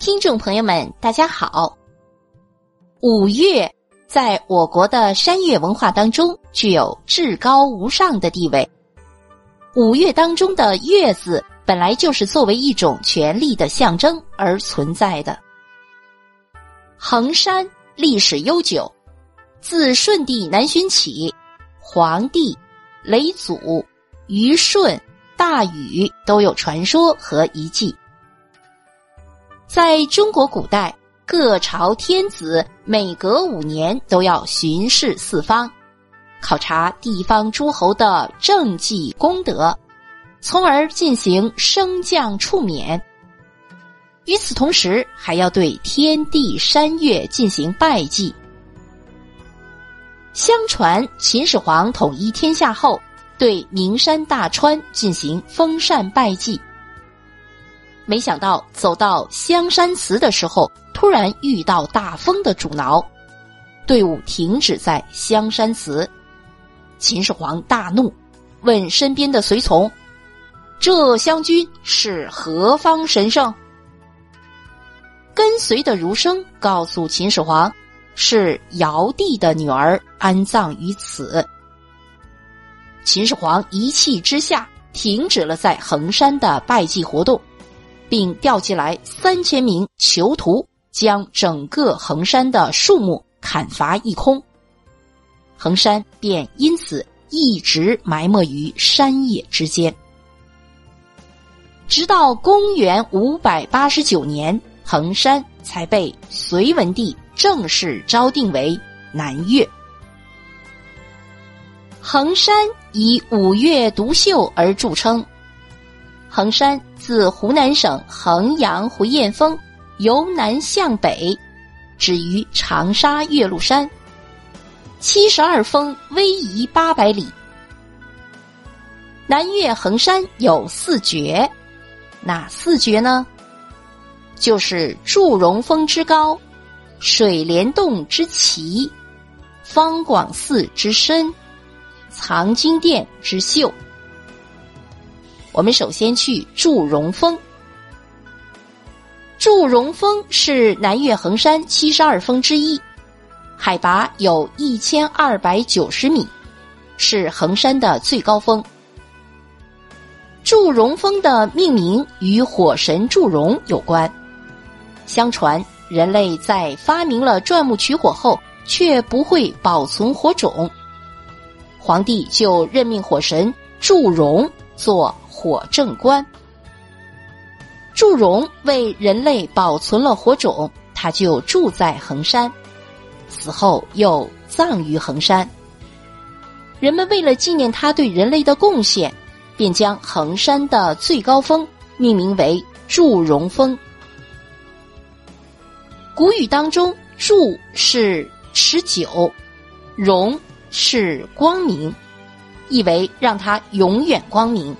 听众朋友们，大家好。五岳在我国的山岳文化当中具有至高无上的地位。五岳当中的“岳”字本来就是作为一种权力的象征而存在的。衡山历史悠久，自舜帝南巡起，黄帝、雷祖、虞舜、大禹都有传说和遗迹。在中国古代，各朝天子每隔五年都要巡视四方，考察地方诸侯的政绩功德，从而进行升降处免。与此同时，还要对天地山岳进行拜祭。相传秦始皇统一天下后，对名山大川进行封禅拜祭。没想到走到香山祠的时候，突然遇到大风的阻挠，队伍停止在香山祠。秦始皇大怒，问身边的随从：“这湘君是何方神圣？”跟随的儒生告诉秦始皇：“是尧帝的女儿安葬于此。”秦始皇一气之下，停止了在衡山的拜祭活动。并调集来三千名囚徒，将整个衡山的树木砍伐一空，衡山便因此一直埋没于山野之间。直到公元五百八十九年，衡山才被隋文帝正式招定为南岳。衡山以五岳独秀而著称。衡山自湖南省衡阳回雁峰由南向北，止于长沙岳麓山。七十二峰逶迤八百里。南岳衡山有四绝，哪四绝呢？就是祝融峰之高，水帘洞之奇，方广寺之深，藏经殿之秀。我们首先去祝融峰。祝融峰是南岳衡山七十二峰之一，海拔有一千二百九十米，是衡山的最高峰。祝融峰的命名与火神祝融有关。相传，人类在发明了钻木取火后，却不会保存火种，皇帝就任命火神祝融做。火正官，祝融为人类保存了火种，他就住在衡山，死后又葬于衡山。人们为了纪念他对人类的贡献，便将衡山的最高峰命名为祝融峰。古语当中，“祝”是持久，“融”是光明，意为让它永远光明。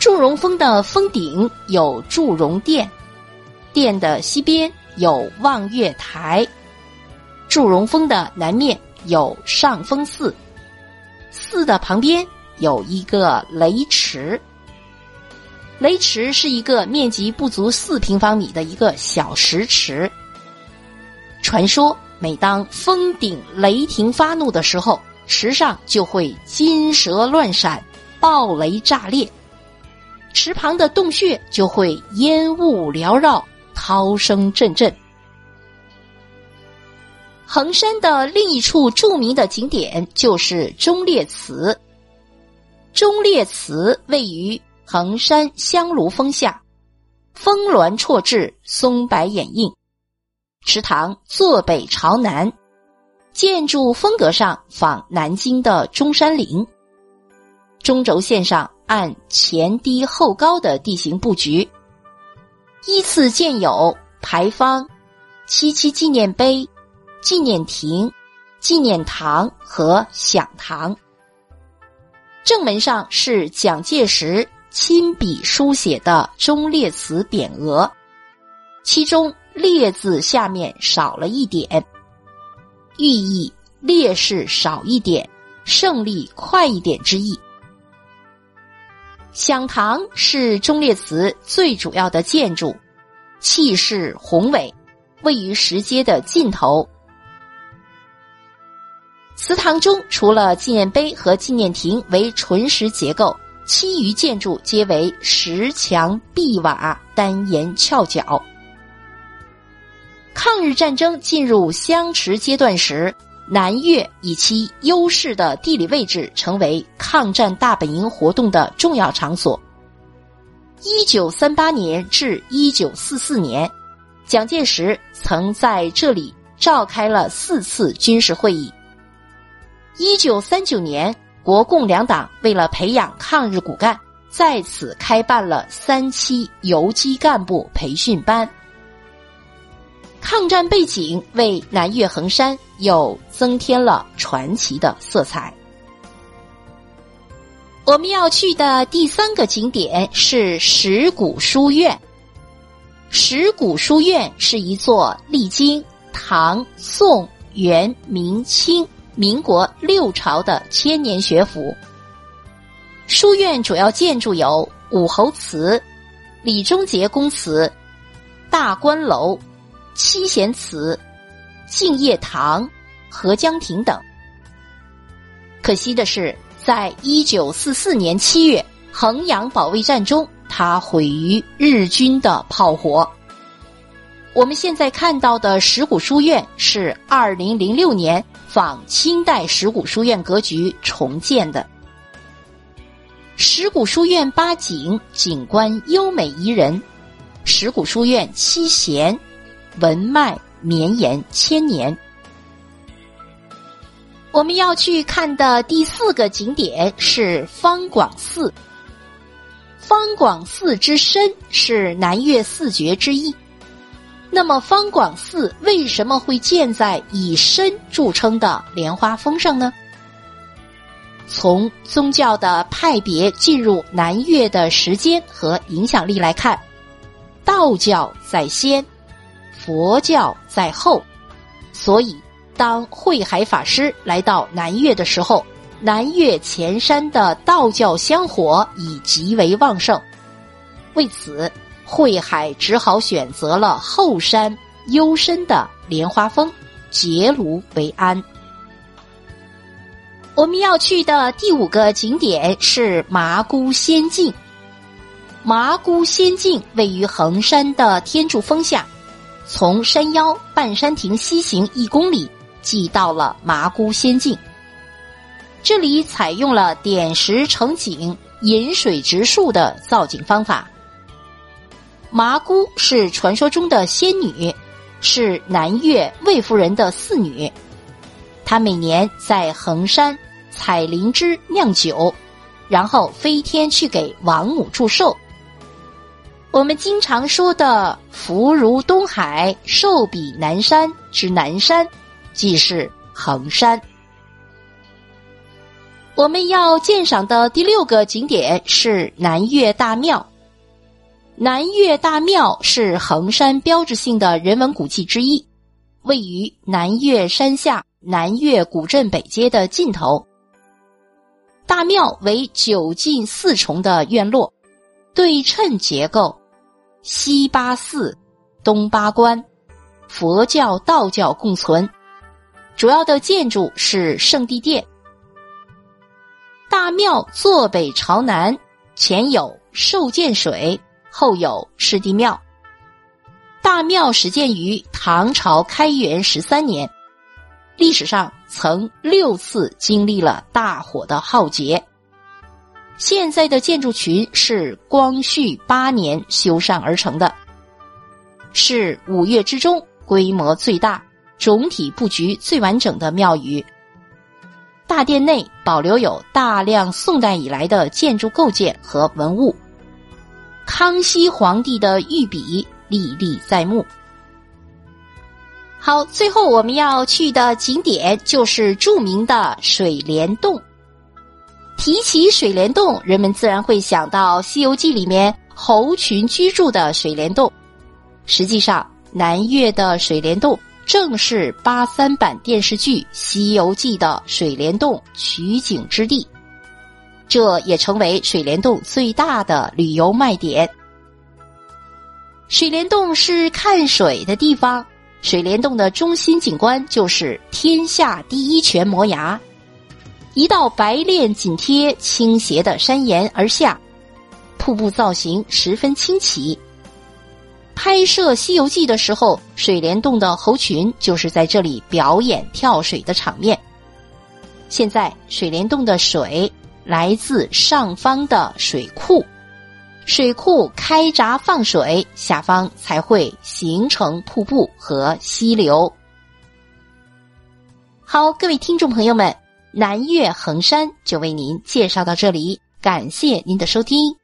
祝融峰的峰顶有祝融殿，殿的西边有望月台。祝融峰的南面有上峰寺，寺的旁边有一个雷池。雷池是一个面积不足四平方米的一个小石池。传说，每当峰顶雷霆发怒的时候，池上就会金蛇乱闪，暴雷炸裂。池旁的洞穴就会烟雾缭绕，涛声阵阵。衡山的另一处著名的景点就是忠烈祠。忠烈祠位于衡山香炉峰下，峰峦错峙，松柏掩映，池塘坐北朝南，建筑风格上仿南京的中山陵。中轴线上。按前低后高的地形布局，依次建有牌坊、七七纪念碑、纪念亭、纪念堂和享堂。正门上是蒋介石亲笔书写的“忠烈祠”匾额，其中“烈”字下面少了一点，寓意烈士少一点，胜利快一点之意。享堂是忠烈祠最主要的建筑，气势宏伟，位于石阶的尽头。祠堂中除了纪念碑和纪念亭为纯石结构，其余建筑皆为石墙壁瓦单檐翘角。抗日战争进入相持阶段时，南岳以其优势的地理位置，成为抗战大本营活动的重要场所。一九三八年至一九四四年，蒋介石曾在这里召开了四次军事会议。一九三九年，国共两党为了培养抗日骨干，在此开办了三期游击干部培训班。抗战背景为南岳衡山又增添了传奇的色彩。我们要去的第三个景点是石鼓书院。石鼓书院是一座历经唐、宋、元、明、清、民国六朝的千年学府。书院主要建筑有武侯祠、李忠杰公祠、大观楼。七贤祠、敬业堂、合江亭等。可惜的是，在一九四四年七月衡阳保卫战中，它毁于日军的炮火。我们现在看到的石鼓书院是二零零六年仿清代石鼓书院格局重建的。石鼓书院八景景观优美宜人，石鼓书院七贤。文脉绵延千年。我们要去看的第四个景点是方广寺。方广寺之深是南岳四绝之一。那么方广寺为什么会建在以深著称的莲花峰上呢？从宗教的派别进入南岳的时间和影响力来看，道教在先。佛教在后，所以当慧海法师来到南岳的时候，南岳前山的道教香火已极为旺盛。为此，慧海只好选择了后山幽深的莲花峰，结庐为安。我们要去的第五个景点是麻姑仙境。麻姑仙境位于衡山的天柱峰下。从山腰半山亭西行一公里，即到了麻姑仙境。这里采用了点石成景、引水植树的造景方法。麻姑是传说中的仙女，是南岳魏夫人的四女。她每年在衡山采灵芝酿酒，然后飞天去给王母祝寿。我们经常说的“福如东海，寿比南山”之南山，即是衡山。我们要鉴赏的第六个景点是南岳大庙。南岳大庙是衡山标志性的人文古迹之一，位于南岳山下南岳古镇北街的尽头。大庙为九进四重的院落，对称结构。西八寺、东八关，佛教、道教共存。主要的建筑是圣地殿。大庙坐北朝南，前有受建水，后有释地庙。大庙始建于唐朝开元十三年，历史上曾六次经历了大火的浩劫。现在的建筑群是光绪八年修缮而成的，是五岳之中规模最大、总体布局最完整的庙宇。大殿内保留有大量宋代以来的建筑构件和文物，康熙皇帝的御笔历历在目。好，最后我们要去的景点就是著名的水帘洞。提起水帘洞，人们自然会想到《西游记》里面猴群居住的水帘洞。实际上，南岳的水帘洞正是八三版电视剧《西游记》的水帘洞取景之地，这也成为水帘洞最大的旅游卖点。水帘洞是看水的地方，水帘洞的中心景观就是天下第一泉磨崖，一道白练紧贴倾斜的山岩而下，瀑布造型十分清奇。拍摄《西游记》的时候，水帘洞的猴群就是在这里表演跳水的场面。现在，水帘洞的水来自上方的水库，水库开闸放水，下方才会形成瀑布和溪流。好，各位听众朋友们，南岳衡山就为您介绍到这里，感谢您的收听。